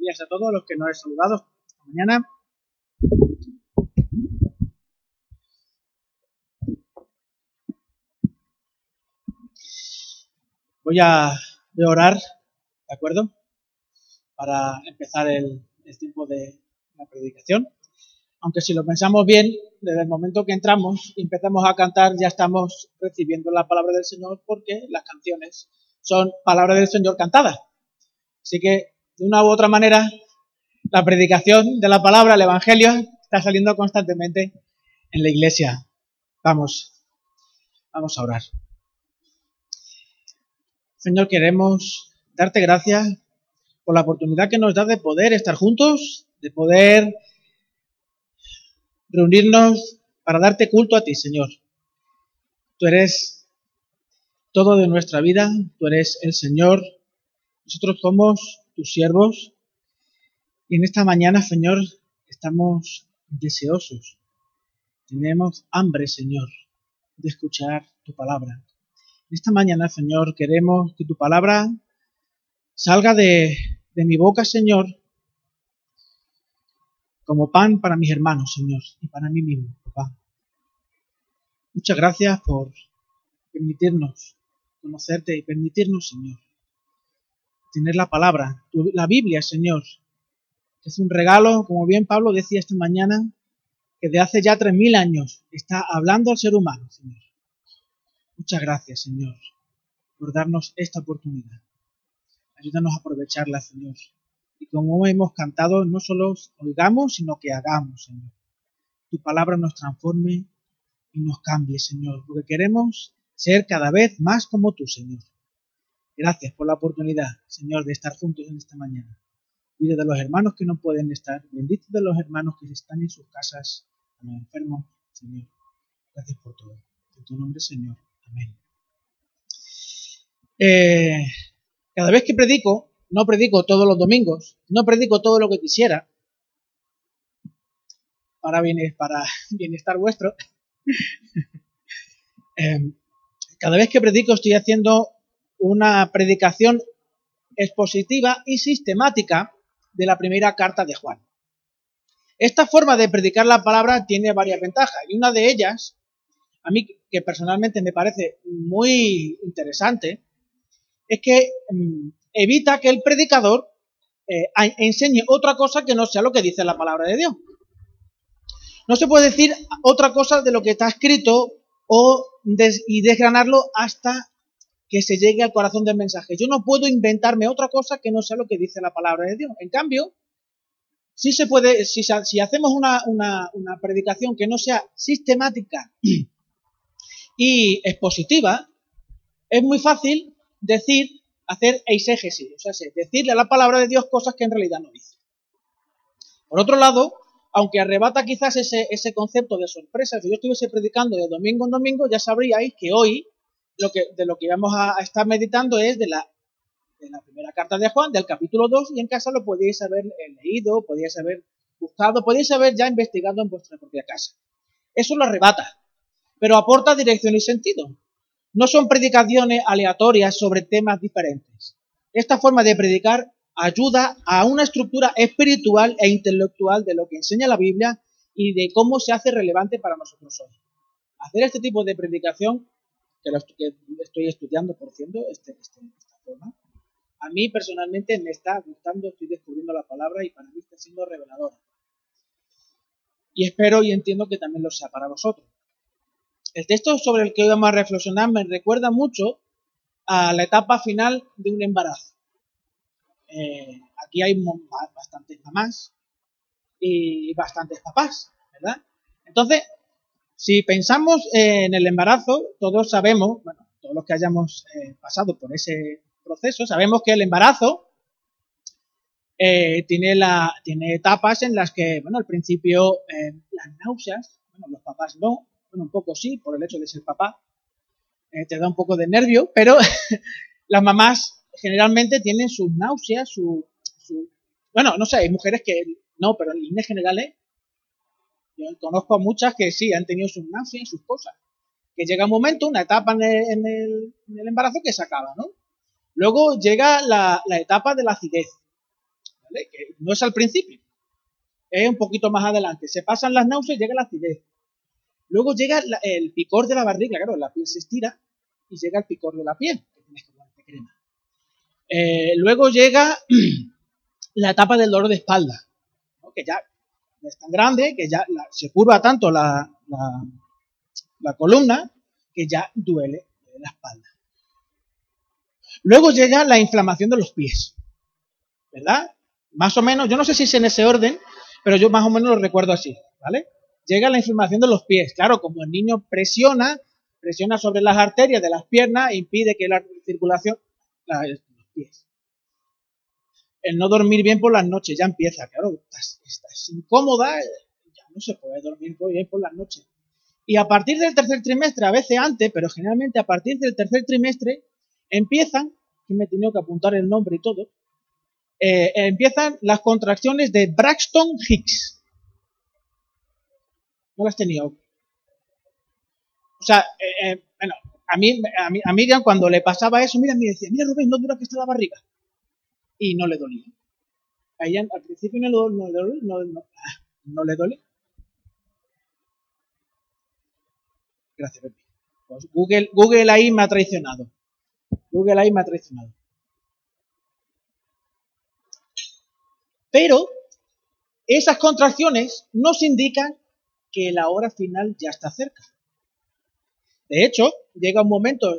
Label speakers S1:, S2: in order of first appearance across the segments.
S1: Días a todos los que nos he saludado esta mañana. Voy a, orar, ¿de acuerdo? Para empezar el, tiempo de la predicación. Aunque si lo pensamos bien, desde el momento que entramos y empezamos a cantar, ya estamos recibiendo la palabra del Señor porque las canciones son palabras del Señor cantadas. Así que, de una u otra manera, la predicación de la palabra, el Evangelio, está saliendo constantemente en la iglesia. Vamos, vamos a orar. Señor, queremos darte gracias por la oportunidad que nos da de poder estar juntos, de poder reunirnos para darte culto a ti, Señor. Tú eres todo de nuestra vida, tú eres el Señor, nosotros somos tus siervos y en esta mañana, Señor, estamos deseosos, tenemos hambre, Señor, de escuchar tu palabra. En esta mañana, Señor, queremos que tu palabra salga de, de mi boca, Señor, como pan para mis hermanos, Señor, y para mí mismo, papá. Muchas gracias por permitirnos conocerte y permitirnos, Señor, tener la palabra, la Biblia, Señor. Es un regalo, como bien Pablo decía esta mañana, que de hace ya tres mil años está hablando al ser humano, Señor. Muchas gracias, Señor, por darnos esta oportunidad. Ayúdanos a aprovecharla, Señor y como hemos cantado, no solo oigamos, sino que hagamos, Señor. Tu palabra nos transforme y nos cambie, Señor, porque queremos ser cada vez más como tú, Señor. Gracias por la oportunidad, Señor, de estar juntos en esta mañana. Cuida de los hermanos que no pueden estar. Bendito de los hermanos que están en sus casas, a los enfermos, Señor. Gracias por todo. En tu nombre, Señor. Amén. Eh, cada vez que predico, no predico todos los domingos, no predico todo lo que quisiera, para, para bienestar vuestro. Em, cada vez que predico estoy haciendo una predicación expositiva y sistemática de la primera carta de Juan. Esta forma de predicar la palabra tiene varias ventajas y una de ellas, a mí que personalmente me parece muy interesante, es que em, evita que el predicador eh, enseñe otra cosa que no sea lo que dice la palabra de Dios. No se puede decir otra cosa de lo que está escrito o y desgranarlo hasta que se llegue al corazón del mensaje. Yo no puedo inventarme otra cosa que no sea lo que dice la palabra de Dios. En cambio, si se puede, si, hacemos una, una predicación que no sea sistemática y expositiva, es muy fácil decir hacer eisegesis, o sea, decirle a la palabra de Dios cosas que en realidad no dice. Por otro lado, aunque arrebata quizás ese, ese concepto de sorpresa, si yo estuviese predicando de domingo en domingo, ya sabríais que hoy lo que, de lo que vamos a, estar meditando es de la, de la primera carta de Juan, del capítulo 2, y en casa lo podíais haber eh, leído, podíais haber buscado, podíais haber ya investigado en vuestra propia casa. Eso lo arrebata, pero aporta dirección y sentido. No son predicaciones aleatorias sobre temas diferentes. Esta forma de predicar ayuda a una estructura espiritual e intelectual de lo que enseña la Biblia y de cómo se hace relevante para nosotros hoy. Hacer este tipo de predicación, que, lo estoy estudiando, por cierto, este, este, esta forma, a mí personalmente me está gustando, estoy descubriendo la palabra y para mí está siendo reveladora. Y espero y entiendo que también lo sea para vosotros. El texto sobre el que hoy vamos a reflexionar me recuerda mucho a la etapa final de un embarazo. Eh, aquí hay bastantes mamás y bastantes papás, ¿verdad? Entonces, si pensamos en el embarazo, todos sabemos, bueno, todos los que hayamos eh, pasado por ese proceso, sabemos que el embarazo eh, tiene, la, tiene etapas en las que, bueno, al principio las náuseas, bueno, los papás no, bueno, un poco sí, por el hecho de ser papá, eh, te da un poco de nervio, pero las mamás generalmente tienen sus náuseas, su, Bueno, no sé, hay mujeres que no, pero en líneas generales conozco a muchas que sí, han tenido sus náuseas y sus cosas. Que llega un momento, una etapa en el, embarazo que se acaba, ¿no? Luego llega la, etapa de la acidez. Que no es al principio, es un poquito más adelante. Se pasan las náuseas y llega la acidez. Luego llega el picor de la barriga, claro, la piel se estira y llega el picor de la piel, que tienes que ponerte crema. Eh, luego llega la etapa del dolor de espalda, que ya es tan grande, que ya se curva tanto la, la, columna, que ya duele la espalda. Luego llega la inflamación de los pies, ¿verdad? Más o menos, yo no sé si es en ese orden, pero yo más o menos lo recuerdo así, ¿vale? Llega la inflamación de los pies. Claro, como el niño presiona, presiona sobre las arterias de las piernas impide que la circulación los pies. El no dormir bien por las noches ya empieza, claro, estás, incómoda, ya no se puede dormir bien por las noches. Y a partir del tercer trimestre, a veces antes, pero generalmente a partir del tercer trimestre, empiezan, que me he tenido que apuntar el nombre y todo, eh, empiezan las contracciones de Braxton Hicks. No las tenía. O sea, eh, eh, bueno, a mí, a, Miriam cuando le pasaba eso, mira, me decía, mira Rubén, no dura que está la barriga. Y no le dolía. A al principio no, no, no, no, le dolía. Gracias, Pepe. Pues Google, Google ahí me ha traicionado. Google ahí me ha traicionado. Pero esas contracciones nos indican que la hora final ya está cerca. De hecho, llega un momento,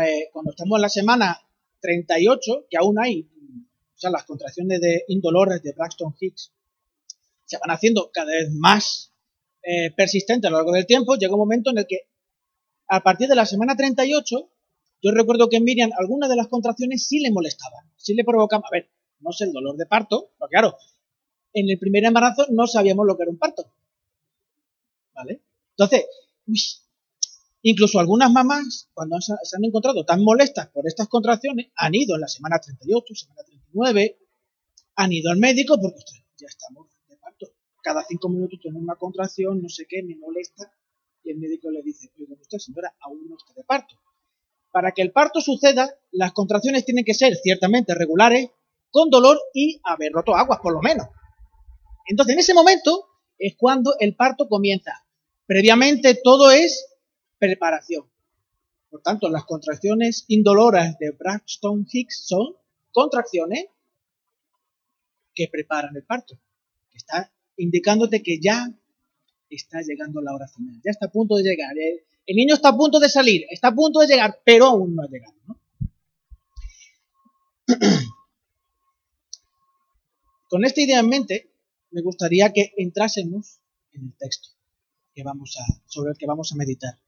S1: eh, cuando estamos en la semana 38, que aún hay, o sea, las contracciones de indolores de Braxton Hicks se van haciendo cada vez más eh, persistentes a lo largo del tiempo, llega un momento en el que a partir de la semana 38, yo recuerdo que Miriam algunas de las contracciones sí le molestaban, sí le provocaban, a ver, no sé el dolor de parto, pero claro, en el primer embarazo no sabíamos lo que era un parto. ¿Vale? Entonces, incluso algunas mamás, cuando se, han encontrado tan molestas por estas contracciones, han ido en la semana 38, semana 39, han ido al médico porque ya estamos de parto. Cada cinco minutos tengo una contracción, no sé qué, me molesta. Y el médico le dice, oiga usted, señora, aún no está de parto. Para que el parto suceda, las contracciones tienen que ser ciertamente regulares, con dolor y haber roto aguas, por lo menos. Entonces, en ese momento es cuando el parto comienza. Previamente todo es preparación. Por tanto, las contracciones indoloras de Braxton Hicks son contracciones que preparan el parto. Está indicándote que ya está llegando la hora final. Ya está a punto de llegar. El, niño está a punto de salir, está a punto de llegar, pero aún no ha llegado. Con esta idea en mente, me gustaría que entrásemos en el texto sobre el que vamos a meditar.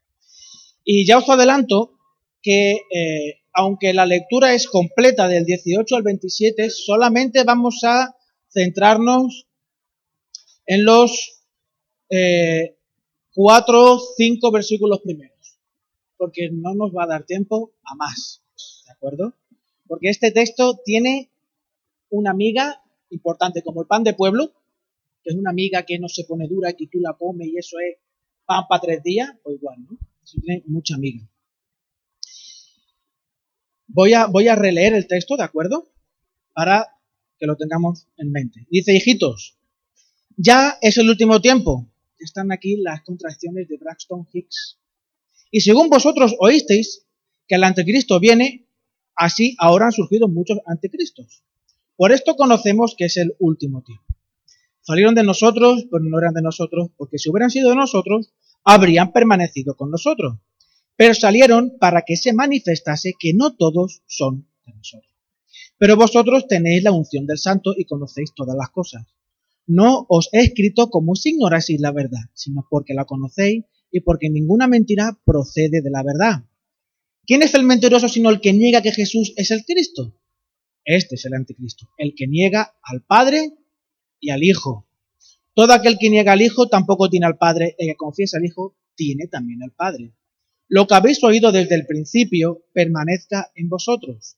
S1: Y ya os adelanto que, eh, aunque la lectura es completa del 18 al 27, solamente vamos a centrarnos en los eh, cuatro o cinco versículos primeros, porque no nos va a dar tiempo a más, ¿de acuerdo? Porque este texto tiene una amiga importante como el pan de pueblo, que es una amiga que no se pone dura, que tú la comes y eso es pan para tres días, pues igual, ¿no? Tiene mucha amiga. Voy a, voy a releer el texto, ¿de acuerdo? Para que lo tengamos en mente. Dice, hijitos, ya es el último tiempo. Están aquí las contracciones de Braxton Hicks. Y según vosotros oísteis que el anticristo viene, así ahora han surgido muchos anticristos. Por esto conocemos que es el último tiempo. Salieron de nosotros, pero no eran de nosotros, porque si hubieran sido de nosotros, habrían permanecido con nosotros. Pero salieron para que se manifestase que no todos son de nosotros. Pero vosotros tenéis la unción del santo y conocéis todas las cosas. No os he escrito como si ignoraseis la verdad, sino porque la conocéis y porque ninguna mentira procede de la verdad. ¿Quién es el mentiroso sino el que niega que Jesús es el Cristo? Este es el anticristo, el que niega al Padre y al Hijo. Todo aquel que niega al Hijo tampoco tiene al Padre, el que confiesa al Hijo tiene también al Padre. Lo que habéis oído desde el principio permanezca en vosotros.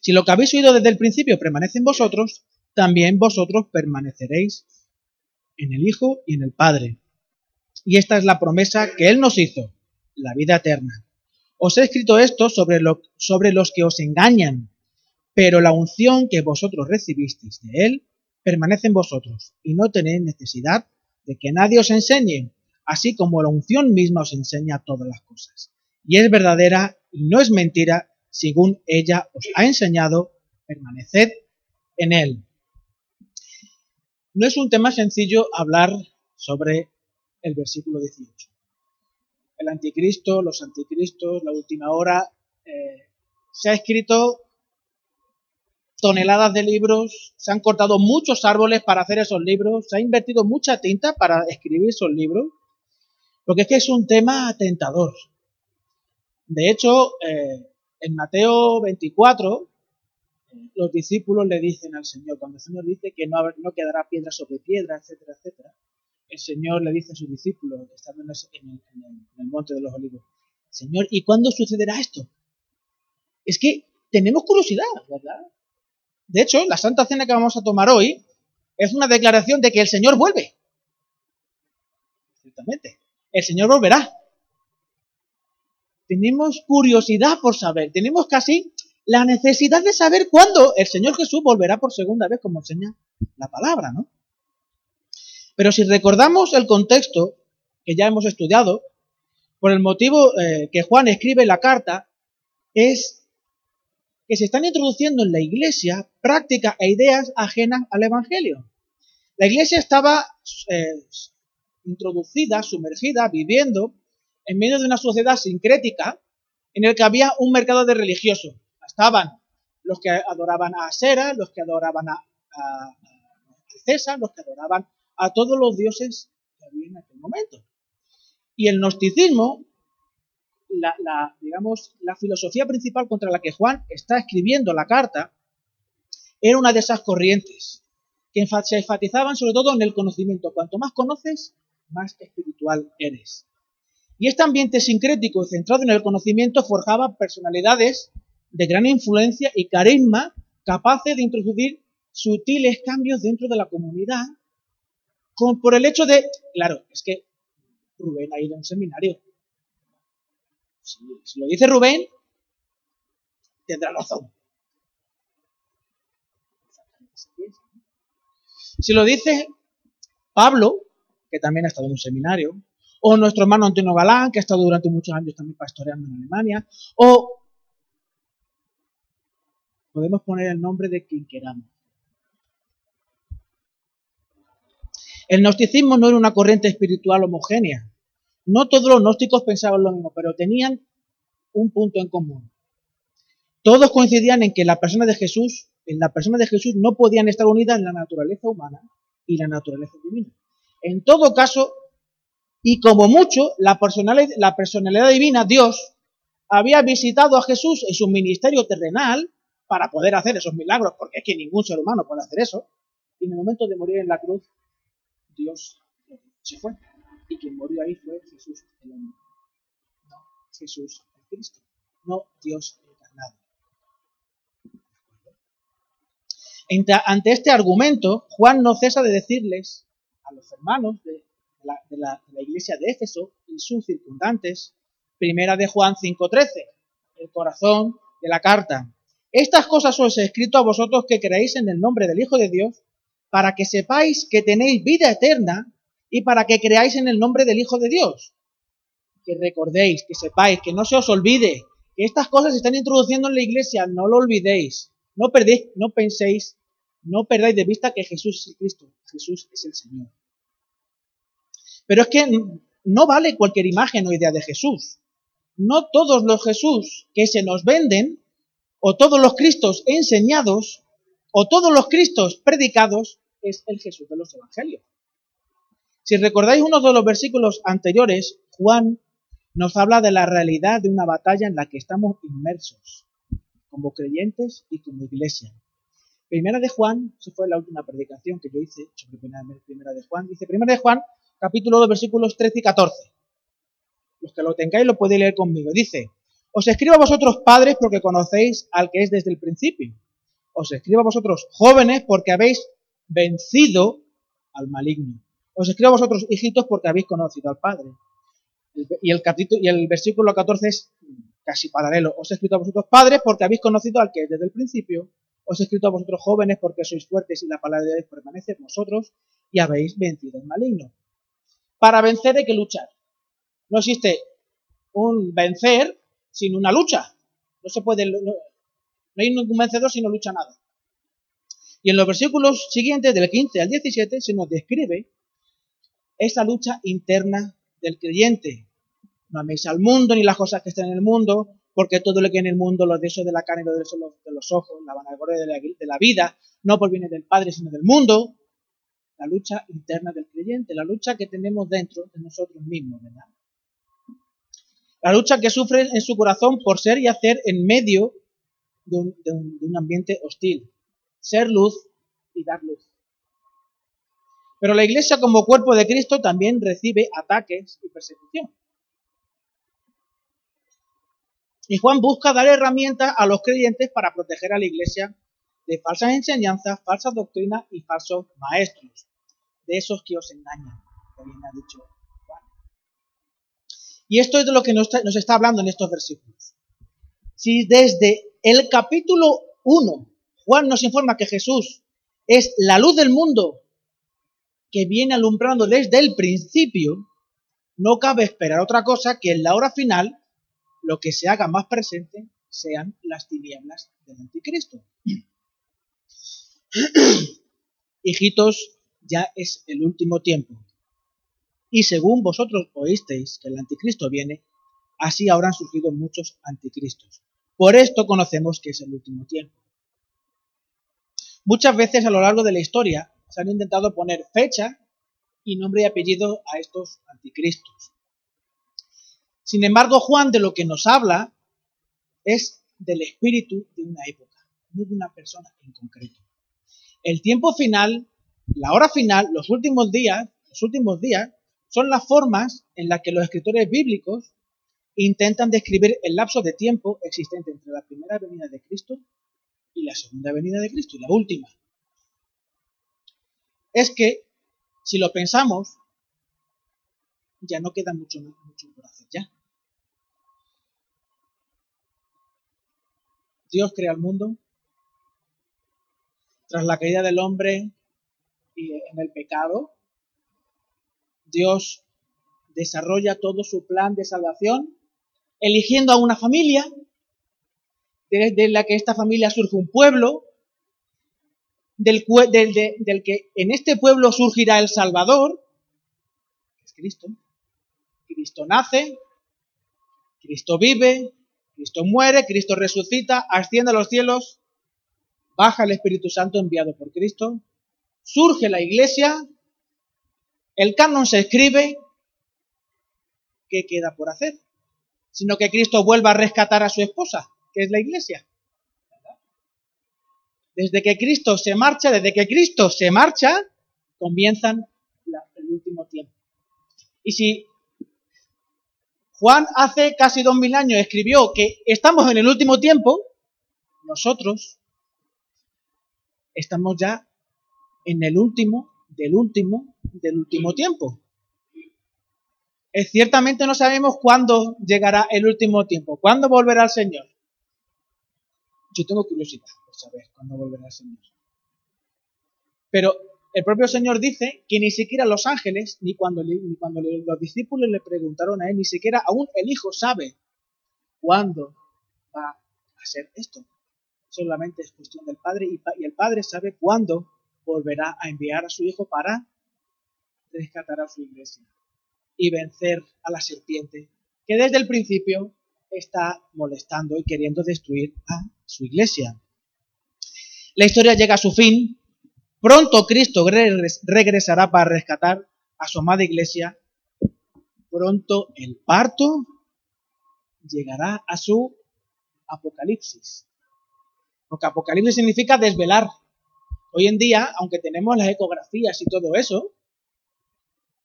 S1: Si lo que habéis oído desde el principio permanece en vosotros, también vosotros permaneceréis en el Hijo y en el Padre. Y esta es la promesa que Él nos hizo, la vida eterna. Os he escrito esto sobre, lo, sobre los que os engañan Pero la unción que vosotros recibisteis de Él permanece en vosotros y no tenéis necesidad de que nadie os enseñe, así como la unción misma os enseña todas las cosas. Y es verdadera y no es mentira, según ella os ha enseñado, permaneced en Él. No es un tema sencillo hablar sobre el versículo 18. El anticristo, los anticristos, la última hora, eh, se ha escrito toneladas de libros, se han cortado muchos árboles para hacer esos libros, se ha invertido mucha tinta para escribir esos libros, porque es que es un tema tentador. De hecho, eh, en Mateo 24, los discípulos le dicen al Señor, cuando el Señor dice que no, quedará piedra sobre piedra, etcétera, etcétera, el Señor le dice a sus discípulos, estando en el, en el monte de los olivos, Señor, ¿y cuándo sucederá esto? Es que tenemos curiosidad, ¿verdad? De hecho, la Santa Cena que vamos a tomar hoy es una declaración de que el Señor vuelve. Ciertamente. El Señor volverá. Tenemos curiosidad por saber, tenemos casi la necesidad de saber cuándo el Señor Jesús volverá por segunda vez, como enseña la palabra, ¿no? Pero si recordamos el contexto que ya hemos estudiado, por el motivo eh, que Juan escribe la carta, es que se están introduciendo en la iglesia prácticas e ideas ajenas al Evangelio. La iglesia estaba eh, introducida, sumergida, viviendo en medio de una sociedad sincrética en el que había un mercado de religiosos. Estaban los que adoraban a Asera, los que adoraban a, a César, los que adoraban a todos los dioses que había en aquel momento. Y el gnosticismo la, digamos, la filosofía principal contra la que Juan está escribiendo la carta era una de esas corrientes que se enfatizaban sobre todo en el conocimiento. Cuanto más conoces, más espiritual eres. Y este ambiente sincrético centrado en el conocimiento forjaba personalidades de gran influencia y carisma capaces de introducir sutiles cambios dentro de la comunidad, con, por el hecho de, claro, es que Rubén ha ido a un seminario, si, lo dice Rubén, tendrá razón. Si lo dice Pablo, que también ha estado en un seminario, o nuestro hermano Antonio Galán, que ha estado durante muchos años también pastoreando en Alemania, o podemos poner el nombre de quien queramos. El gnosticismo no era una corriente espiritual homogénea, no todos los gnósticos pensaban lo mismo, pero tenían un punto en común. Todos coincidían en que la persona de Jesús, en la persona de Jesús no podían estar unidas la naturaleza humana y la naturaleza divina. En todo caso, y como mucho, la personalidad, la personalidad divina, Dios, había visitado a Jesús en su ministerio terrenal para poder hacer esos milagros, porque es que ningún ser humano puede hacer eso. Y en el momento de morir en la cruz, Dios se fue y quien murió ahí fue Jesús el hombre, no Jesús el Cristo, no Dios encarnado. Ante este argumento, Juan no cesa de decirles a los hermanos de la, iglesia de Éfeso y sus circundantes, primera de Juan 5.13, el corazón de la carta. Estas cosas os he escrito a vosotros que creéis en el nombre del Hijo de Dios, para que sepáis que tenéis vida eterna y para que creáis en el nombre del Hijo de Dios. Que recordéis, que sepáis, que no se os olvide, que estas cosas se están introduciendo en la iglesia, no lo olvidéis. No perdéis, no penséis, no perdáis de vista que Jesús es Cristo, Jesús es el Señor. Pero es que no vale cualquier imagen o idea de Jesús. No todos los Jesús que se nos venden, o todos los Cristos enseñados, o todos los Cristos predicados, es el Jesús de los Evangelios. Si recordáis uno de los versículos anteriores, Juan nos habla de la realidad de una batalla en la que estamos inmersos, como creyentes y como iglesia. Primera de Juan, esa fue la última predicación que yo hice sobre Primera de Juan, dice Primera de Juan, capítulo 2, versículos 13 y 14. Los que lo tengáis lo podéis leer conmigo. Dice, os escribo a vosotros padres porque conocéis al que es desde el principio. Os escribo a vosotros jóvenes porque habéis vencido al maligno. Os escribo a vosotros, hijitos, porque habéis conocido al Padre. Y el, capítulo, y el versículo 14 es casi paralelo. Os he escrito a vosotros, padres, porque habéis conocido al que desde el principio. Os he escrito a vosotros jóvenes porque sois fuertes y la palabra de Dios permanece en vosotros y habéis vencido el maligno. Para vencer hay que luchar. No existe un vencer sin una lucha. No se puede, no, no hay ningún vencedor si no lucha nada. Y en los versículos siguientes, del 15 al 17, se nos describe esa lucha interna del creyente. No améis al mundo ni las cosas que están en el mundo, porque todo lo que en el mundo, los deseos de la carne, los deseos de los ojos, la vanagloria de la, de la vida, no proviene del Padre, sino del mundo. La lucha interna del creyente, la lucha que tenemos dentro de nosotros mismos, ¿verdad? La lucha que sufre en su corazón por ser y hacer en medio de un ambiente hostil. Ser luz y dar luz. Pero la iglesia como cuerpo de Cristo también recibe ataques y persecución. Y Juan busca dar herramientas a los creyentes para proteger a la iglesia de falsas enseñanzas, falsas doctrinas y falsos maestros, de esos que os engañan, como bien ha dicho Juan. Y esto es de lo que nos está, nos está hablando en estos versículos. Si desde el capítulo 1 Juan nos informa que Jesús es la luz del mundo que viene alumbrando desde el principio, no cabe esperar otra cosa que en la hora final lo que se haga más presente sean las tinieblas del anticristo. Hijitos, ya es el último tiempo. Y según vosotros oísteis que el anticristo viene, así ahora han surgido muchos anticristos. Por esto conocemos que es el último tiempo. Muchas veces a lo largo de la historia se han intentado poner fecha y nombre y apellido a estos anticristos. Sin embargo, Juan de lo que nos habla es del espíritu de una época, no de una persona en concreto. El tiempo final, la hora final, los últimos días, los últimos días son las formas en las que los escritores bíblicos intentan describir el lapso de tiempo existente entre la primera venida de Cristo y la segunda venida de Cristo y la última. Es que, si lo pensamos, ya no queda mucho, mucho por hacer ya. Dios crea el mundo. Tras la caída del hombre y en el pecado, Dios desarrolla todo su plan de salvación, eligiendo a una familia, de la que esta familia surge un pueblo, del, del, que en este pueblo surgirá el Salvador, que es Cristo. Cristo nace, Cristo vive, Cristo muere, Cristo resucita, asciende a los cielos, baja el Espíritu Santo enviado por Cristo, surge la iglesia, el canon se escribe, ¿qué queda por hacer? Sino que Cristo vuelva a rescatar a su esposa, que es la iglesia. Desde que Cristo se marcha, desde que Cristo se marcha, comienzan el último tiempo. Y si Juan hace casi dos mil años escribió que estamos en el último tiempo, nosotros estamos ya en el último, del último, del último tiempo. Ciertamente no sabemos cuándo llegará el último tiempo, cuándo volverá el Señor. Yo tengo curiosidad por saber cuándo volverá el Señor. Pero el propio Señor dice que ni siquiera los ángeles, ni cuando, ni cuando los discípulos le preguntaron a él, ni siquiera aún el Hijo sabe cuándo va a ser esto. Solamente es cuestión del Padre y, y el Padre sabe cuándo volverá a enviar a su Hijo para rescatar a su iglesia y vencer a la serpiente que desde el principio está molestando y queriendo destruir a su iglesia. La historia llega a su fin Pronto Cristo regresará para rescatar a su amada iglesia. Pronto el parto llegará a su apocalipsis. Porque apocalipsis significa desvelar. Hoy en día, aunque tenemos las ecografías y todo eso,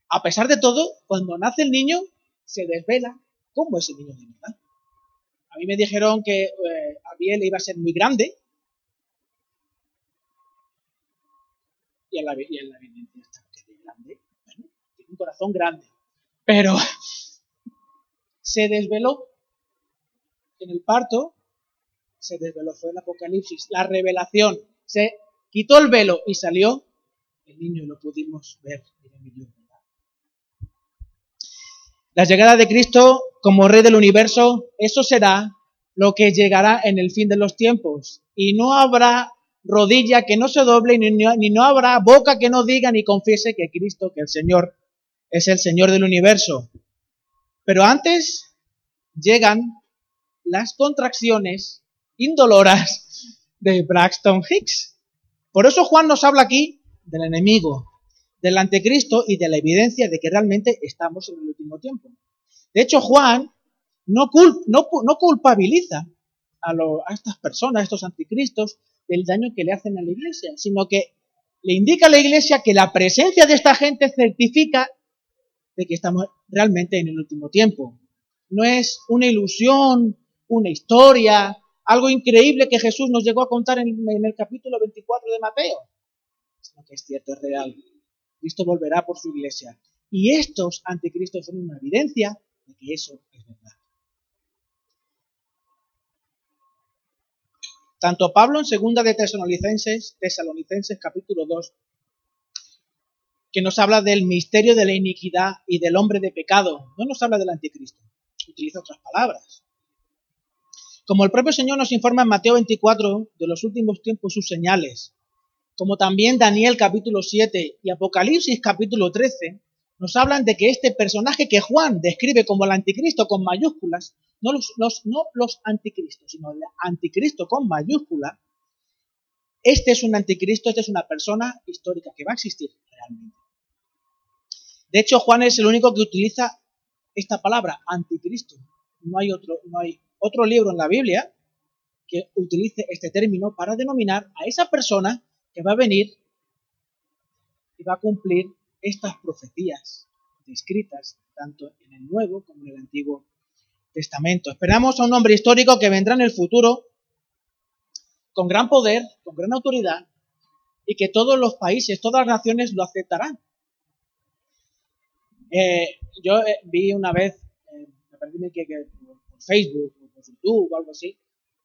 S1: a pesar de todo, cuando nace el niño, se desvela cómo es el niño de verdad. A mí me dijeron que eh, Abiel iba a ser muy grande, y en la, y en está que es grande. Bueno, tiene un corazón grande. Pero se desveló en el parto, se desveló, fue el Apocalipsis, la revelación. Se quitó el velo y salió el niño y lo pudimos ver. La llegada de Cristo como Rey del universo, eso será lo que llegará en el fin de los tiempos. Y no habrá rodilla que no se doble, ni, ni no habrá boca que no diga ni confiese que Cristo, que el Señor, es el Señor del universo. Pero antes llegan las contracciones indoloras de Braxton Hicks. Por eso Juan nos habla aquí del enemigo, del anticristo y de la evidencia de que realmente estamos en el último tiempo. De hecho, Juan no, culpabiliza a, estas personas, a estos anticristos, del daño que le hacen a la iglesia, sino que le indica a la iglesia que la presencia de esta gente certifica de que estamos realmente en el último tiempo. No es una ilusión, una historia, algo increíble que Jesús nos llegó a contar en, el capítulo 24 de Mateo, sino que es cierto, es real. Cristo volverá por su iglesia. Y estos anticristos son una evidencia de que eso es verdad. Tanto Pablo en segunda de Tesalonicenses, Tesalonicenses capítulo 2, que nos habla del misterio de la iniquidad y del hombre de pecado, no nos habla del anticristo, utiliza otras palabras. Como el propio Señor nos informa en Mateo 24 de los últimos tiempos sus señales, como también Daniel capítulo 7 y Apocalipsis capítulo 13, nos hablan de que este personaje que Juan describe como el anticristo con mayúsculas, no los, los anticristos, sino el anticristo con mayúscula, este es un anticristo, esta es una persona histórica que va a existir realmente. De hecho, Juan es el único que utiliza esta palabra, anticristo. No hay otro, no hay otro libro en la Biblia que utilice este término para denominar a esa persona que va a venir y va a cumplir estas profecías descritas tanto en el Nuevo como en el Antiguo Testamento. Esperamos a un hombre histórico que vendrá en el futuro con gran poder, con gran autoridad, y que todos los países, todas las naciones lo aceptarán. Eh, yo eh, vi una vez, eh, me parece que, que, por Facebook o por YouTube o algo así,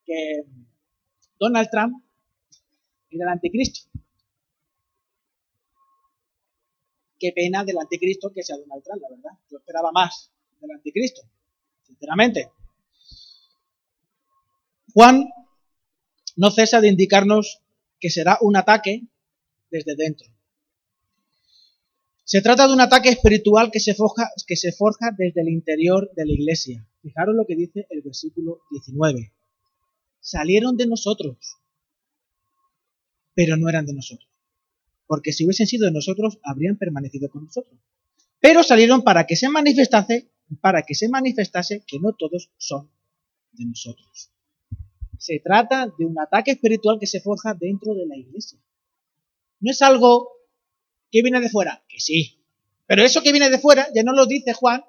S1: que Donald Trump era el anticristo. qué pena del anticristo que sea Donald Trump, la verdad. Yo esperaba más del anticristo, sinceramente. Juan no cesa de indicarnos que será un ataque desde dentro. Se trata de un ataque espiritual que se, forja, que se forja desde el interior de la iglesia. Fijaros lo que dice el versículo 19. Salieron de nosotros, pero no eran de nosotros porque si hubiesen sido de nosotros, habrían permanecido con nosotros. Pero salieron para que se manifestase, para que se manifestase que no todos son de nosotros. Se trata de un ataque espiritual que se forja dentro de la iglesia. No es algo que viene de fuera, que sí. Pero eso que viene de fuera ya no lo dice Juan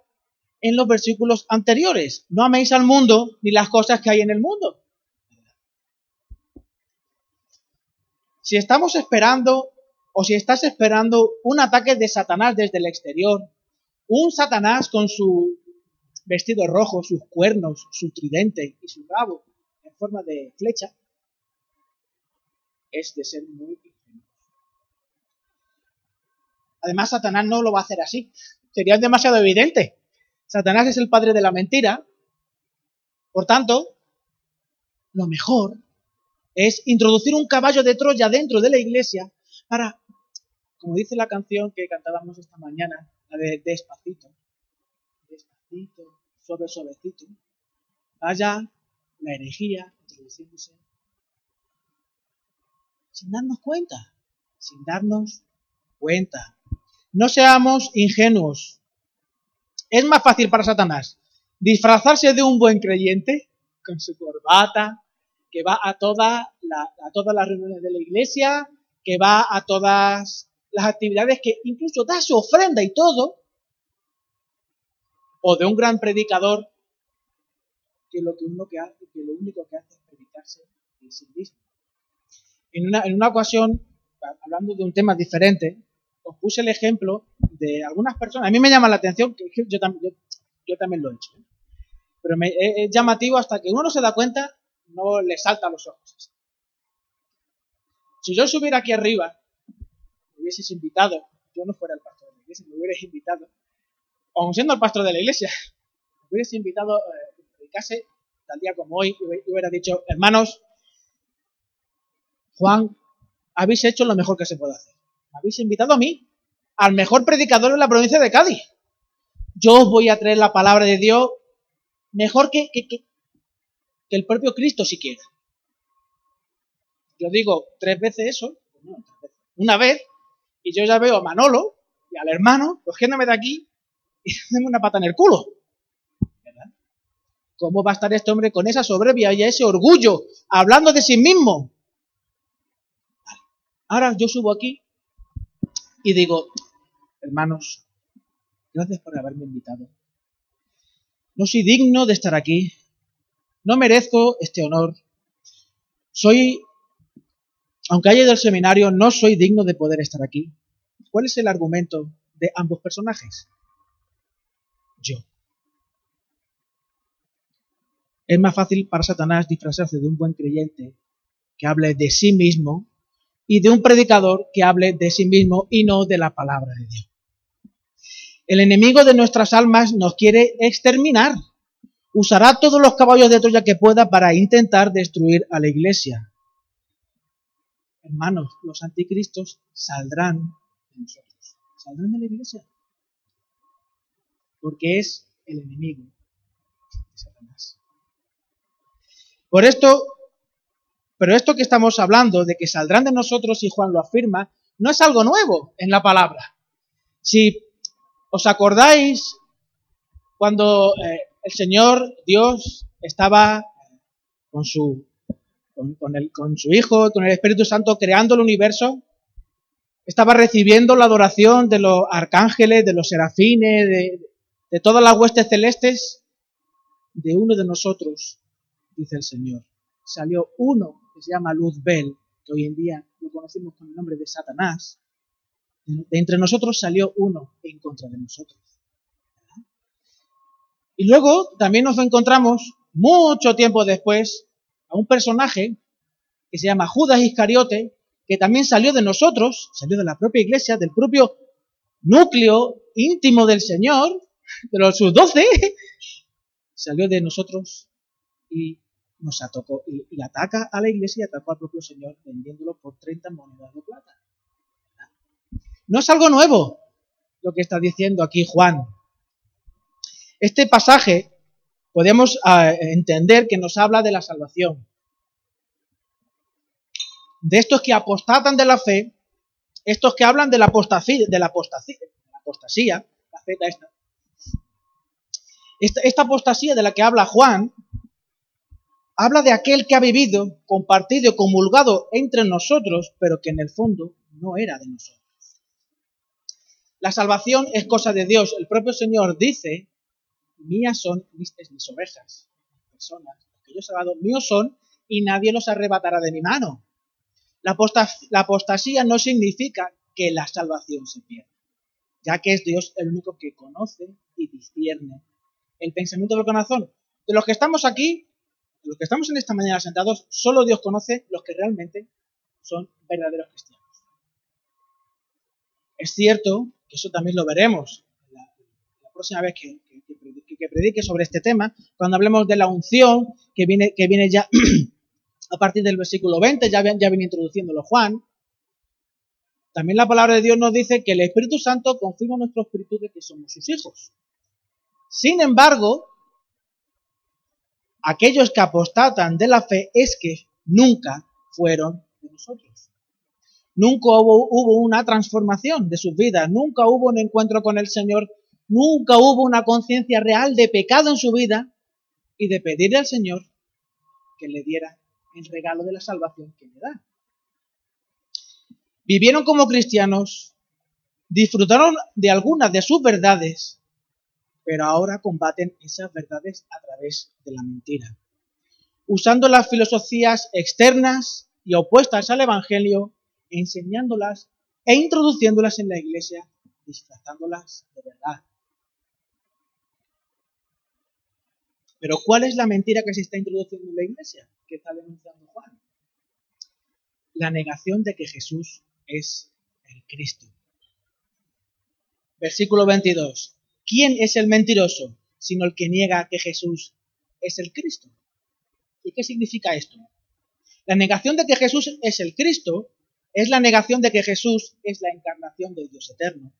S1: en los versículos anteriores. No améis al mundo ni las cosas que hay en el mundo. Si estamos esperando o si estás esperando un ataque de Satanás desde el exterior, un Satanás con su vestido rojo, sus cuernos, su tridente y su rabo en forma de flecha, es de ser muy ingenuo. Además, Satanás no lo va a hacer así. Sería demasiado evidente. Satanás es el padre de la mentira. Por tanto, lo mejor es introducir un caballo de Troya dentro de la iglesia para como dice la canción que cantábamos esta mañana, la de Despacito, despacito, suave, suavecito, vaya la herejía introduciéndose sin darnos cuenta, sin darnos cuenta. No seamos ingenuos. Es más fácil para Satanás disfrazarse de un buen creyente con su corbata, que va a, toda a todas las reuniones de la iglesia, que va a todas las actividades que incluso da su ofrenda y todo, o de un gran predicador que lo, que uno que hace, que lo único que hace es predicarse en sí mismo. En una, en una ocasión, hablando de un tema diferente, os puse el ejemplo de algunas personas. A mí me llama la atención, que yo, también, lo he hecho, pero me, es, llamativo hasta que uno no se da cuenta no le salta a los ojos. Si yo subiera aquí arriba, me hubieses invitado, yo no fuera el pastor de la iglesia, me hubieras invitado, aun siendo el pastor de la iglesia, me hubieras invitado eh, que predicase tal día como hoy y hubiera dicho, hermanos, Juan, habéis hecho lo mejor que se puede hacer. Me habéis invitado a mí, al mejor predicador de la provincia de Cádiz. Yo os voy a traer la palabra de Dios mejor que, que, que, el propio Cristo siquiera. Yo digo tres veces eso, una vez, y yo ya veo a Manolo y al hermano cogiéndome de aquí y dándome una pata en el culo. ¿Cómo va a estar este hombre con esa soberbia y ese orgullo, hablando de sí mismo? Ahora yo subo aquí y digo, hermanos, gracias por haberme invitado. No soy digno de estar aquí. No merezco este honor. Soy, aunque haya ido al seminario, no soy digno de poder estar aquí. ¿Cuál es el argumento de ambos personajes? Yo. Es más fácil para Satanás disfrazarse de un buen creyente que hable de sí mismo y de un predicador que hable de sí mismo y no de la palabra de Dios. El enemigo de nuestras almas nos quiere exterminar. Usará todos los caballos de Troya que pueda para intentar destruir a la iglesia. Hermanos, los anticristos saldrán de nosotros. Saldrán de la iglesia. Porque es el enemigo de Satanás. Por esto, pero esto que estamos hablando de que saldrán de nosotros, y Juan lo afirma, no es algo nuevo en la palabra. Si os acordáis cuando eh, el Señor Dios estaba con su, con, su Hijo, con el Espíritu Santo, creando el universo, estaba recibiendo la adoración de los arcángeles, de los serafines, de, de todas las huestes celestes, de uno de nosotros, dice el Señor. Salió uno que se llama Luzbel, que hoy en día lo conocemos con el nombre de Satanás, de entre nosotros salió uno en contra de nosotros. Y luego también nos encontramos, mucho tiempo después, a un personaje que se llama Judas Iscariote, que también salió de nosotros, salió de la propia iglesia, del propio núcleo íntimo del Señor, de los sus doce, salió de nosotros y nos atacó y, ataca a la iglesia y atacó al propio Señor vendiéndolo por 30 monedas de plata. No es algo nuevo lo que está diciendo aquí Juan. Este pasaje podemos ah, entender que nos habla de la salvación. De estos que apostatan de la fe, estos que hablan de la apostasía, la apostasía, esta. esta. Esta apostasía de la que habla Juan habla de aquel que ha vivido, compartido comulgado entre nosotros, pero que en el fondo no era de nosotros. La salvación es cosa de Dios. El propio Señor dice, mías son mis, mis ovejas, mis personas, que yo he salvado, míos son y nadie los arrebatará de mi mano. La, la apostasía no significa que la salvación se pierda, ya que es Dios el único que conoce y discierne el pensamiento del corazón. De los que estamos aquí, los que estamos en esta mañana sentados, solo Dios conoce los que realmente son verdaderos cristianos. Es cierto que eso también lo veremos la, próxima vez que, predique sobre este tema, cuando hablemos de la unción, que viene, que viene ya a partir del versículo 20, ya, ya viene introduciéndolo Juan. También la palabra de Dios nos dice que el Espíritu Santo confirma nuestro espíritu de que somos sus hijos. Sin embargo, aquellos que apostatan de la fe es que nunca fueron de nosotros. Nunca hubo, hubo, una transformación de sus vidas, nunca hubo un encuentro con el Señor, nunca hubo una conciencia real de pecado en su vida y de pedirle al Señor que le diera el regalo de la salvación que le da. Vivieron como cristianos, disfrutaron de algunas de sus verdades, pero ahora combaten esas verdades a través de la mentira. Usando las filosofías externas y opuestas al Evangelio, enseñándolas e introduciéndolas en la iglesia, disfrazándolas de verdad. Pero ¿cuál es la mentira que se está introduciendo en la iglesia? ¿Qué está denunciando Juan? La negación de que Jesús es el Cristo. Versículo 22. ¿Quién es el mentiroso sino el que niega que Jesús es el Cristo? ¿Y qué significa esto? La negación de que Jesús es el Cristo es la negación de que Jesús es la encarnación del Dios eterno.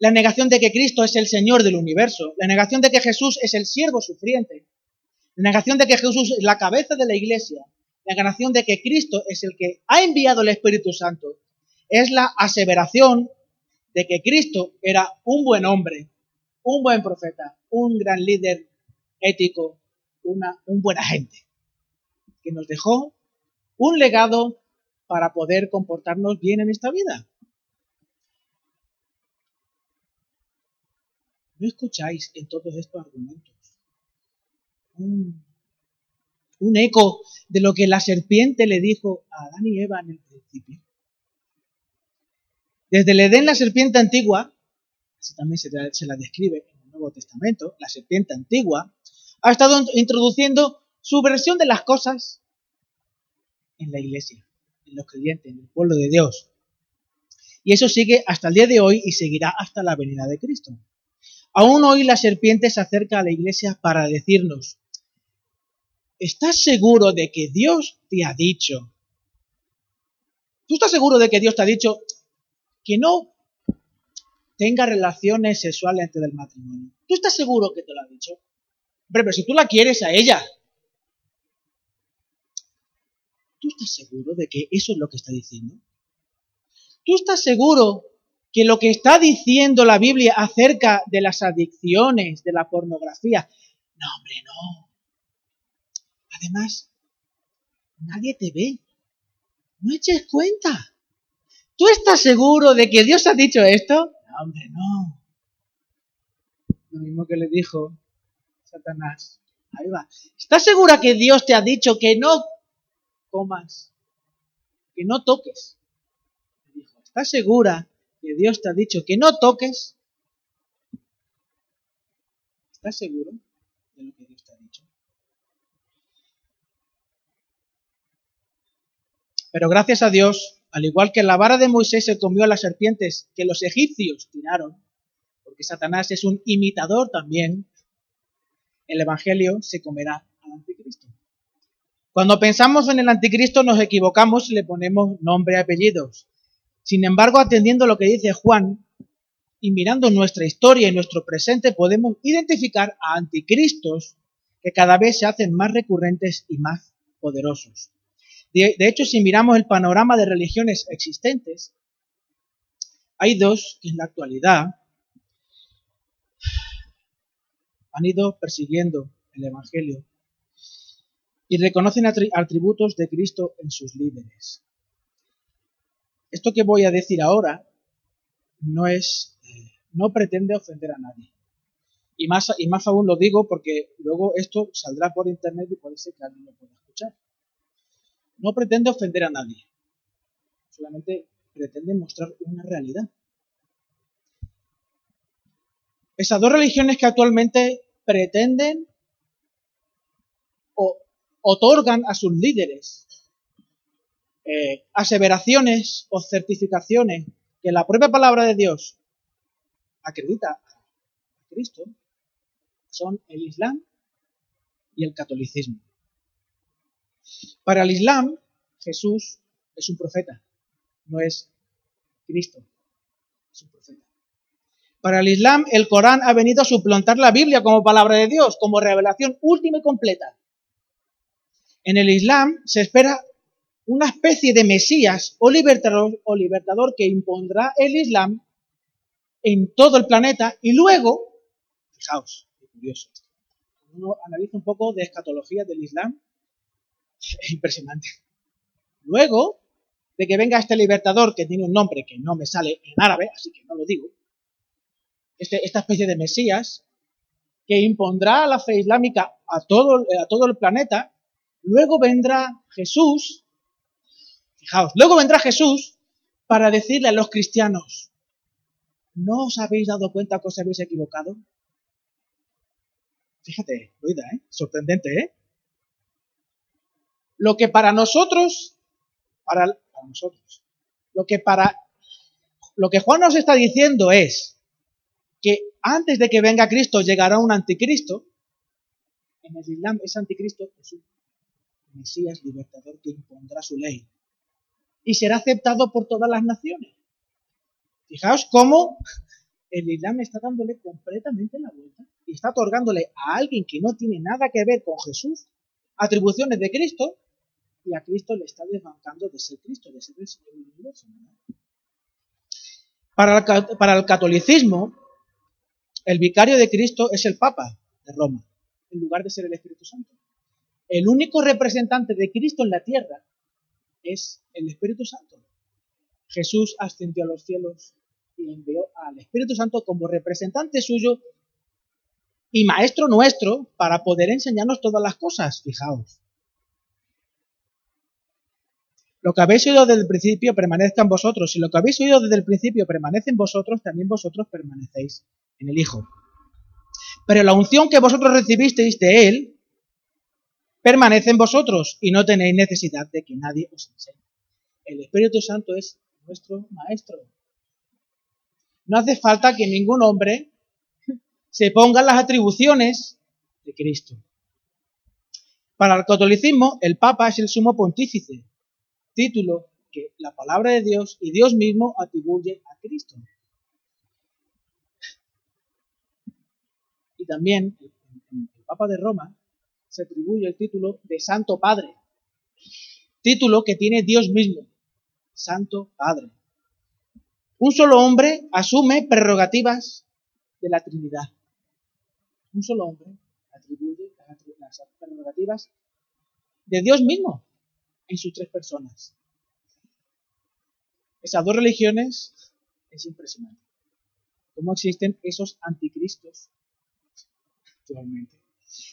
S1: La negación de que Cristo es el Señor del universo. La negación de que Jesús es el siervo sufriente. La negación de que Jesús es la cabeza de la iglesia. La negación de que Cristo es el que ha enviado el Espíritu Santo. Es la aseveración de que Cristo era un buen hombre, un buen profeta, un gran líder ético, una, un buen agente, que nos dejó un legado para poder comportarnos bien en esta vida. ¿No escucháis en todos estos argumentos un, eco de lo que la serpiente le dijo a Adán y Eva en el principio? Desde el Edén, la serpiente antigua, así también se, la describe en el Nuevo Testamento, la serpiente antigua, ha estado introduciendo su versión de las cosas en la iglesia, en los creyentes, en el pueblo de Dios. Y eso sigue hasta el día de hoy y seguirá hasta la venida de Cristo. Aún hoy la serpiente se acerca a la iglesia para decirnos, ¿estás seguro de que Dios te ha dicho? ¿Tú estás seguro de que Dios te ha dicho, que no tenga relaciones sexuales antes del matrimonio. ¿Tú estás seguro que te lo ha dicho? pero si tú la quieres a ella, ¿tú estás seguro de que eso es lo que está diciendo? ¿Tú estás seguro que lo que está diciendo la Biblia acerca de las adicciones, de la pornografía, no, hombre, no. Además, nadie te ve. No eches cuenta. ¿Tú estás seguro de que Dios ha dicho esto? No, hombre, no. Lo mismo que le dijo Satanás. Ahí va. ¿Estás segura que Dios te ha dicho que no comas? Que no toques. dijo, ¿estás segura que Dios te ha dicho que no toques? ¿Estás seguro de lo que Dios te ha dicho? Pero gracias a Dios, al igual que la vara de Moisés se comió a las serpientes que los egipcios tiraron, porque Satanás es un imitador también, el Evangelio se comerá al anticristo. Cuando pensamos en el anticristo nos equivocamos y le ponemos nombre y apellidos. Sin embargo, atendiendo lo que dice Juan y mirando nuestra historia y nuestro presente, podemos identificar a anticristos que cada vez se hacen más recurrentes y más poderosos. De, hecho, si miramos el panorama de religiones existentes, hay dos que en la actualidad han ido persiguiendo el Evangelio y reconocen atributos de Cristo en sus líderes. Esto que voy a decir ahora no es, eh, no pretende ofender a nadie. Y más, y más aún lo digo porque luego esto saldrá por internet y puede ser que alguien lo pueda escuchar no pretende ofender a nadie, solamente pretende mostrar una realidad. Esas dos religiones que actualmente pretenden o otorgan a sus líderes eh, aseveraciones o certificaciones que la propia palabra de Dios acredita a Cristo son el Islam y el catolicismo. Para el Islam, Jesús es un profeta, no es Cristo, es un profeta. Para el Islam, el Corán ha venido a suplantar la Biblia como palabra de Dios, como revelación última y completa. En el Islam se espera una especie de Mesías o libertador, o libertador que impondrá el Islam en todo el planeta y luego, fijaos, qué curioso, uno analiza un poco de escatología del Islam, es impresionante. Luego de que venga este libertador que tiene un nombre que no me sale en árabe, así que no lo digo, este, esta especie de Mesías, que impondrá la fe islámica a todo, a todo el planeta, luego vendrá Jesús, fijaos, luego vendrá Jesús para decirle a los cristianos, ¿no os habéis dado cuenta que os habéis equivocado? Fíjate, oída, ¿eh? Sorprendente, ¿eh? Lo que para nosotros, para, para nosotros, lo que para, lo que Juan nos está diciendo es que antes de que venga Cristo llegará un anticristo. En el Islam ese anticristo es un Mesías libertador que impondrá su ley y será aceptado por todas las naciones. Fijaos cómo el Islam está dándole completamente la vuelta y está otorgándole a alguien que no tiene nada que ver con Jesús atribuciones de Cristo y a Cristo le está desbancando de ser Cristo, de ser el Señor del universo. Para el, para el catolicismo, el vicario de Cristo es el Papa de Roma, en lugar de ser el Espíritu Santo. El único representante de Cristo en la tierra es el Espíritu Santo. Jesús ascendió a los cielos y envió al Espíritu Santo como representante suyo y maestro nuestro para poder enseñarnos todas las cosas, fijaos. Lo que habéis oído desde el principio permanezca en vosotros. Si lo que habéis oído desde el principio permanece en vosotros, también vosotros permanecéis en el Hijo. Pero la unción que vosotros recibisteis de Él permanece en vosotros y no tenéis necesidad de que nadie os enseñe. El Espíritu Santo es nuestro Maestro. No hace falta que ningún hombre se ponga las atribuciones de Cristo. Para el catolicismo, el Papa es el sumo pontífice, título que la palabra de Dios y Dios mismo atribuye a Cristo. Y también el Papa de Roma se atribuye el título de Santo Padre, título que tiene Dios mismo, Santo Padre. Un solo hombre asume prerrogativas de la Trinidad. Un solo hombre atribuye las prerrogativas de Dios mismo en sus tres personas. Esas dos religiones es impresionante. Cómo existen esos anticristos actualmente.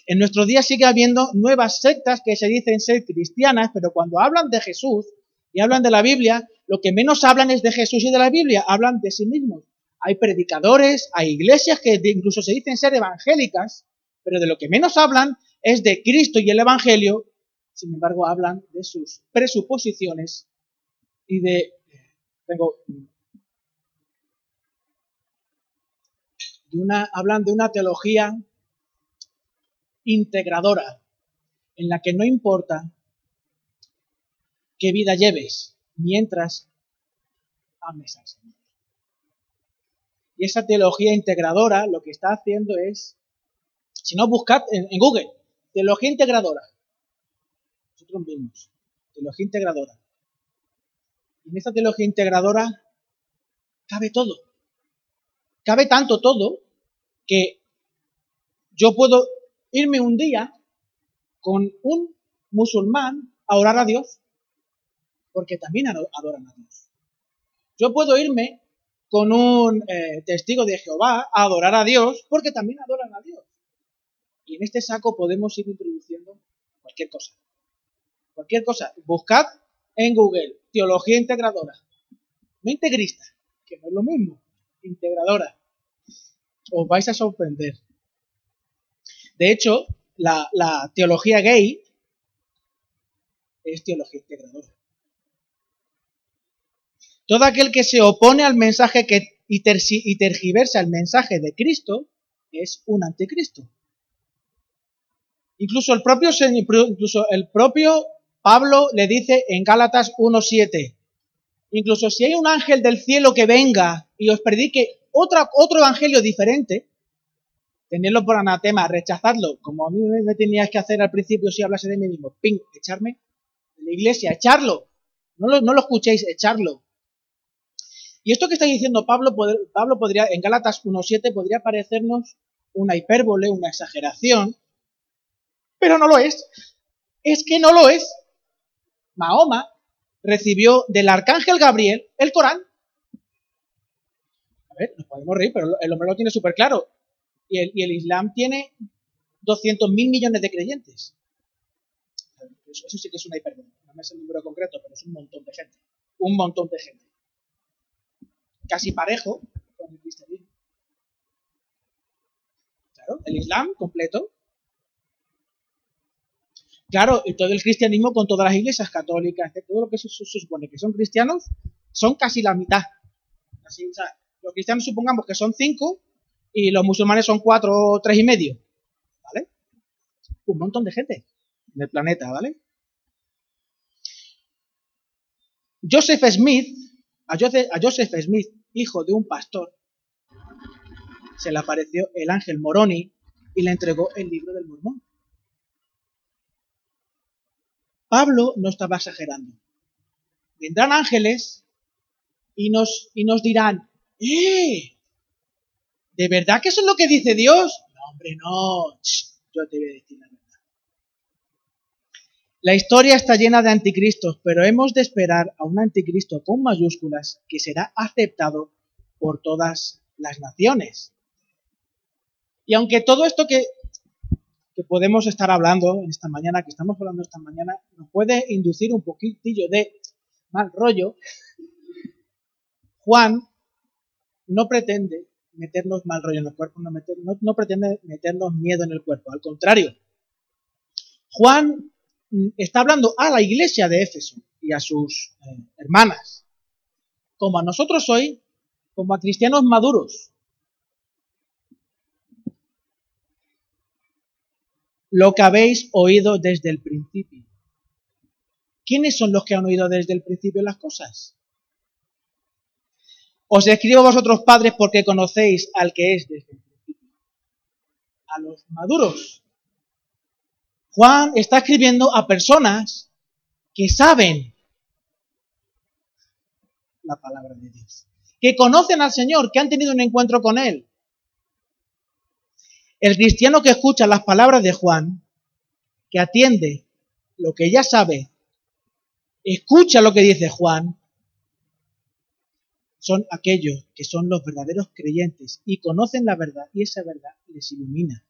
S1: En nuestros días sigue habiendo nuevas sectas que se dicen ser cristianas, pero cuando hablan de Jesús y hablan de la Biblia, lo que menos hablan es de Jesús y de la Biblia, hablan de sí mismos. Hay predicadores, hay iglesias que incluso se dicen ser evangélicas, pero de lo que menos hablan es de Cristo y el Evangelio, sin embargo hablan de sus presuposiciones y de... Tengo... Hablan de una teología integradora, en la que no importa qué vida lleves mientras ames al Señor. Y esa teología integradora lo que está haciendo es, si no buscad en, Google, teología integradora. Nosotros mismos, teología integradora. Y en esta teología integradora cabe todo. Cabe tanto todo que yo puedo irme un día con un musulmán a orar a Dios, porque también adoran a Dios. Yo puedo irme con un eh, testigo de Jehová a adorar a Dios, porque también adoran a Dios. Y en este saco podemos ir introduciendo cualquier cosa. Cualquier cosa. Buscad en Google teología integradora. No integrista, que no es lo mismo. Integradora. Os vais a sorprender. De hecho, la, teología gay es teología integradora. Todo aquel que se opone al mensaje que, y, tergiversa el mensaje de Cristo es un anticristo. Incluso el propio, incluso el propio Pablo le dice en Gálatas 1.7, incluso si hay un ángel del cielo que venga y os predique otro evangelio diferente, tenerlo por anatema, rechazarlo, como a mí me tenías que hacer al principio si hablase de mí mismo, ping, echarme de la iglesia, echarlo. No lo, no lo escuchéis, echarlo. Y esto que está diciendo Pablo, Pablo podría, en Gálatas 1.7 podría parecernos una hipérbole, una exageración, pero no lo es. Es que no lo es. Mahoma recibió del arcángel Gabriel el Corán. A ver, nos podemos reír, pero el hombre lo tiene súper claro. Y el, Islam tiene 200 mil millones de creyentes. Eso, sí que es una hipérbole. No me sé el número concreto, pero es un montón de gente. Un montón de gente. Casi parejo con el cristianismo. Claro, el Islam completo Claro, y todo el cristianismo con todas las iglesias católicas, todo lo que se, supone que son cristianos, son casi la mitad. los cristianos supongamos que son cinco y los musulmanes son cuatro o tres y medio. ¿Vale? Un montón de gente en el planeta, ¿vale? Joseph Smith, a Joseph, Smith, hijo de un pastor, se le apareció el ángel Moroni y le entregó el libro del mormón. Pablo no estaba exagerando. Vendrán ángeles y nos, y nos dirán, ¡eh! ¿De verdad que eso es lo que dice Dios? No, hombre, no. yo te voy a decir la verdad. La historia está llena de anticristos, pero hemos de esperar a un anticristo con mayúsculas que será aceptado por todas las naciones. Y aunque todo esto que, que podemos estar hablando esta mañana, que estamos hablando esta mañana, nos puede inducir un poquitillo de mal rollo, Juan no pretende meternos mal rollo en el cuerpo, no, no pretende meternos miedo en el cuerpo, al contrario. Juan Mm, está hablando a la iglesia de Éfeso y a sus eh, hermanas, como a nosotros hoy, como a cristianos maduros. Lo que habéis oído desde el principio. ¿Quiénes son los que han oído desde el principio las cosas? Os escribo a vosotros padres porque conocéis al que es desde el principio. A los maduros Juan está escribiendo a personas que saben la palabra de Dios, que conocen al Señor, que han tenido un encuentro con Él. El cristiano que escucha las palabras de Juan, que atiende lo que ya sabe, escucha lo que dice Juan, son aquellos que son los verdaderos creyentes y conocen la verdad y esa verdad les ilumina.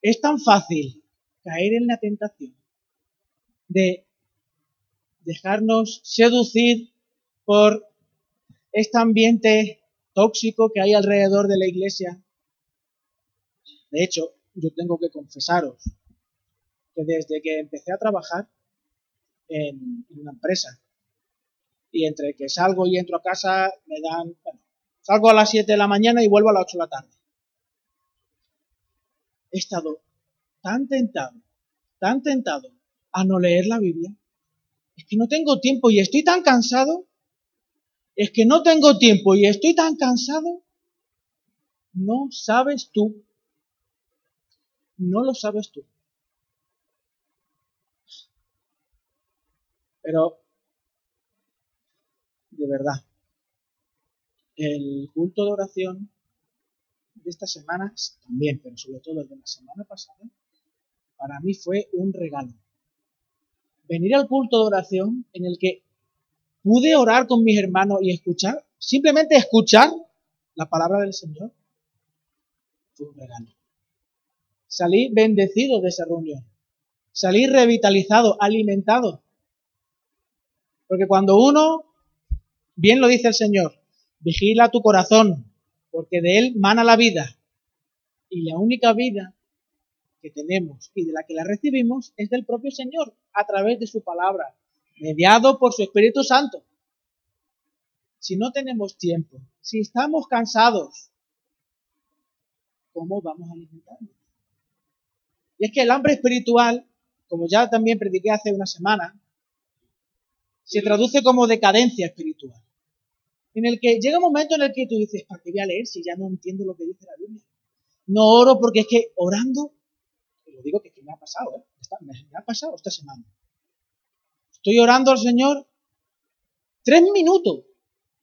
S1: Es tan fácil caer en la tentación de dejarnos seducir por este ambiente tóxico que hay alrededor de la iglesia. De hecho, yo tengo que confesaros que desde que empecé a trabajar en, una empresa y entre que salgo y entro a casa me dan, bueno, salgo a las 7 de la mañana y vuelvo a las 8 de la tarde he estado tan tentado, tan tentado a no leer la Biblia. Es que no tengo tiempo y estoy tan cansado. Es que no tengo tiempo y estoy tan cansado. No sabes tú. No lo sabes tú. Pero, de verdad, el culto de oración de estas semanas también, pero sobre todo el de la semana pasada, para mí fue un regalo. Venir al culto de oración en el que pude orar con mis hermanos y escuchar, simplemente escuchar la palabra del Señor, fue un regalo. Salí bendecido de esa reunión. Salí revitalizado, alimentado. Porque cuando uno, bien lo dice el Señor, vigila tu corazón, porque de Él mana la vida. Y la única vida que tenemos y de la que la recibimos es del propio Señor, a través de su palabra, mediado por su Espíritu Santo. Si no tenemos tiempo, si estamos cansados, ¿cómo vamos a alimentarnos? Y es que el hambre espiritual, como ya también prediqué hace una semana, se traduce como decadencia espiritual en el que llega un momento en el que tú dices, ¿para qué voy a leer si ya no entiendo lo que dice la Biblia? No oro porque es que orando, te lo digo que, me ha pasado, ¿eh? me, ha pasado esta semana. Estoy orando al Señor tres minutos,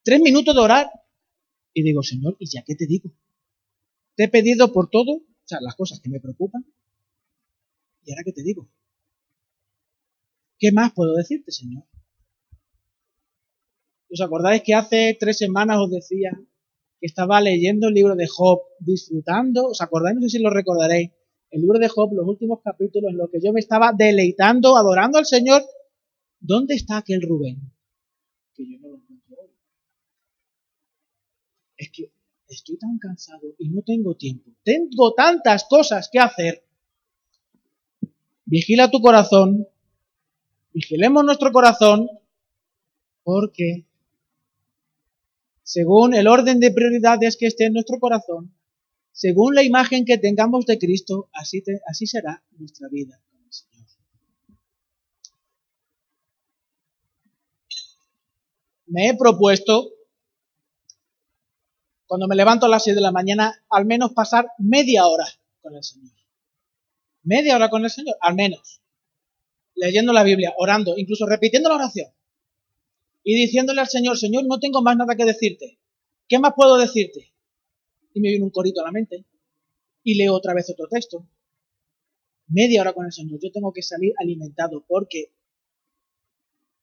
S1: tres minutos de orar, y digo, Señor, ¿y ya qué te digo? Te he pedido por todo, o sea, las cosas que me preocupan, ¿y ahora qué te digo? ¿Qué más puedo decirte, Señor? ¿Os acordáis que hace tres semanas os decía que estaba leyendo el libro de Job, disfrutando? ¿Os acordáis? No sé si lo recordaréis. El libro de Job, los últimos capítulos en los que yo me estaba deleitando, adorando al Señor. ¿Dónde está aquel Rubén? Que yo no lo encuentro hoy. Es que estoy tan cansado y no tengo tiempo. Tengo tantas cosas que hacer. vigila tu corazón, vigilemos nuestro corazón, porque según el orden de prioridades que esté en nuestro corazón, según la imagen que tengamos de Cristo, así, será nuestra vida con el Señor. Me he propuesto, cuando me levanto a las 6 de la mañana, al menos pasar media hora con el Señor. Media hora con el Señor, al menos. Leyendo la Biblia, orando, incluso repitiendo la oración. Y diciéndole al Señor, Señor, no tengo más nada que decirte. ¿Qué más puedo decirte? Y me viene un corito a la mente. Y leo otra vez otro texto. Media hora con el Señor. Yo tengo que salir alimentado porque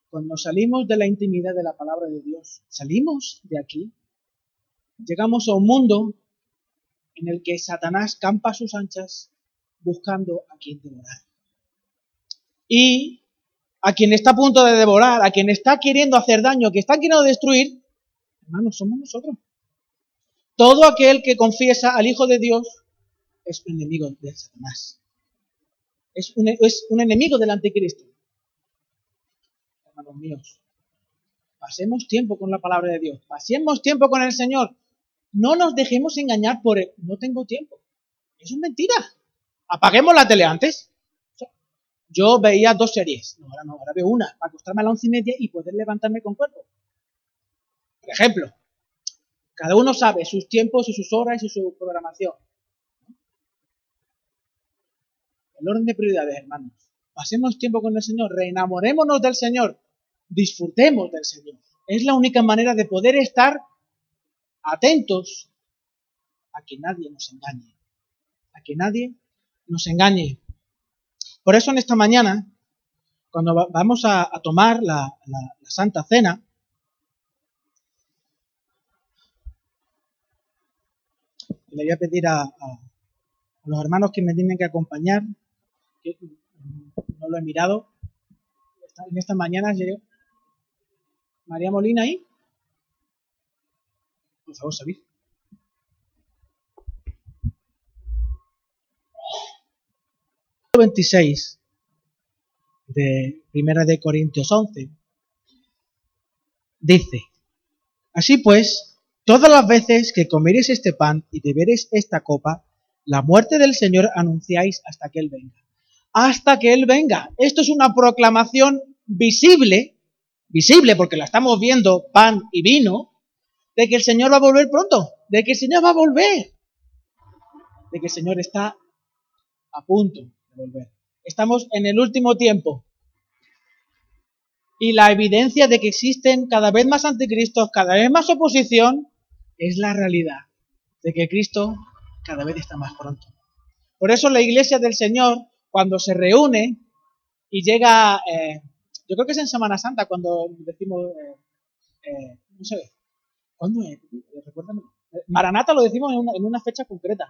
S1: cuando salimos de la intimidad de la palabra de Dios, salimos de aquí, llegamos a un mundo en el que Satanás campa a sus anchas buscando a quien devorar. Y a quien está a punto de devorar, a quien está queriendo hacer daño, que está queriendo destruir, hermanos, somos nosotros. Todo aquel que confiesa al Hijo de Dios es un enemigo de Satanás. Es un, es un enemigo del anticristo. Hermanos míos, pasemos tiempo con la palabra de Dios, pasemos tiempo con el Señor. No nos dejemos engañar por él. No tengo tiempo. Eso es mentira. Apaguemos la tele antes. Yo veía dos series. No, ahora no, ahora veo una, para acostarme a las once y media y poder levantarme con cuerpo. Por ejemplo, cada uno sabe sus tiempos y sus horas y su programación. El orden de prioridades, hermanos. Pasemos tiempo con el Señor, reenamorémonos del Señor, disfrutemos del Señor. Es la única manera de poder estar atentos a que nadie nos engañe. A que nadie nos engañe. Por eso en esta mañana, cuando vamos a, tomar la, Santa Cena, le voy a pedir a, los hermanos que me tienen que acompañar, que no lo he mirado, en esta mañana llegué. María Molina ahí. Por favor, sabéis. 26 de Primera de Corintios 11 dice, Así pues, todas las veces que comeréis este pan y beberéis esta copa, la muerte del Señor anunciáis hasta que Él venga. Hasta que Él venga. Esto es una proclamación visible, visible porque la estamos viendo, pan y vino, de que el Señor va a volver pronto, de que el Señor va a volver, de que el Señor está a punto volver. Estamos en el último tiempo. Y la evidencia de que existen cada vez más anticristos, cada vez más oposición, es la realidad de que Cristo cada vez está más pronto. Por eso la iglesia del Señor, cuando se reúne y llega, eh, yo creo que es en Semana Santa cuando decimos, eh, eh, no sé, ¿cuándo es? Maranata lo decimos en una fecha concreta.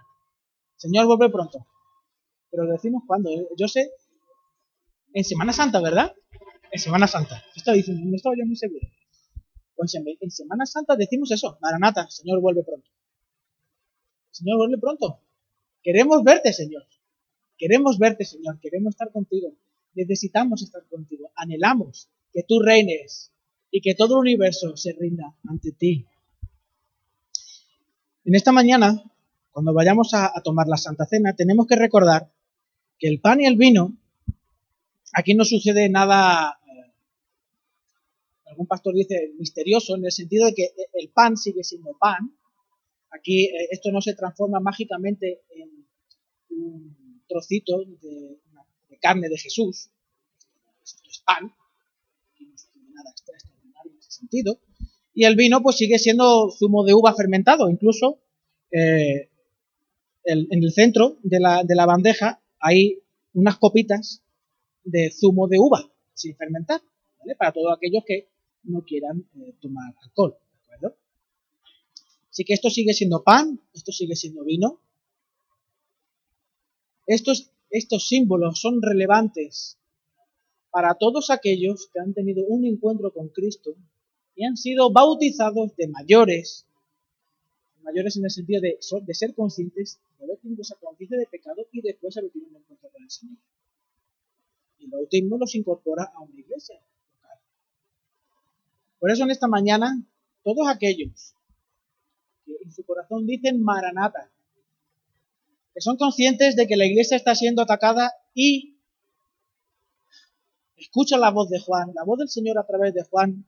S1: Señor vuelve pronto pero decimos cuándo. ¿eh? Yo sé, en Semana Santa, ¿verdad? En Semana Santa. Estoy diciendo, no estaba yo muy seguro. Pues en Semana Santa decimos eso, Maranata, Señor vuelve pronto. Señor vuelve pronto. Queremos verte, Señor. Queremos verte, Señor. Queremos estar contigo. Necesitamos estar contigo. Anhelamos que tú reines y que todo el universo se rinda ante ti. En esta mañana, cuando vayamos a tomar la Santa Cena, tenemos que recordar que el pan y el vino, aquí no sucede nada, eh, algún pastor dice misterioso, en el sentido de que el pan sigue siendo pan. Aquí eh, esto no se transforma mágicamente en un trocito de, carne de Jesús. Esto es pan. Aquí no sucede nada extraordinario en ese sentido. Y el vino pues sigue siendo zumo de uva fermentado. Incluso eh, en el centro de la, de la bandeja hay unas copitas de zumo de uva sin fermentar, ¿vale? Para todos aquellos que no quieran eh, tomar alcohol, ¿de? Así que esto sigue siendo pan, esto sigue siendo vino. Estos, estos símbolos son relevantes para todos aquellos que han tenido un encuentro con Cristo y han sido bautizados de mayores, mayores en el sentido de, de ser conscientes haber tenido esa conciencia de pecado y después haber tenido un encuentro con el Señor. y el bautismo los incorpora a una iglesia Por eso en esta mañana, todos aquellos que en su corazón dicen Maranata, que son conscientes de que la iglesia está siendo atacada y escuchan la voz de Juan, la voz del Señor a través de Juan,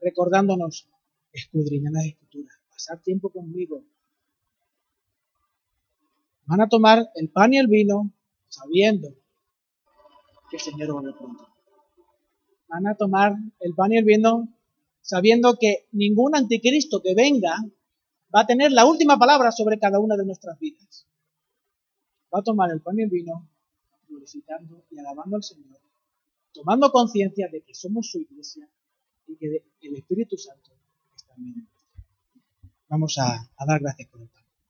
S1: recordándonos, escudriñar las escrituras, pasar tiempo conmigo. Van a tomar el pan y el vino sabiendo que el Señor vuelve pronto. Van a tomar el pan y el vino sabiendo que ningún anticristo que venga va a tener la última palabra sobre cada una de nuestras vidas. Va a tomar el pan y el vino glorificando y alabando al Señor, tomando conciencia de que somos su iglesia y que el Espíritu Santo está en Vamos a, dar gracias por el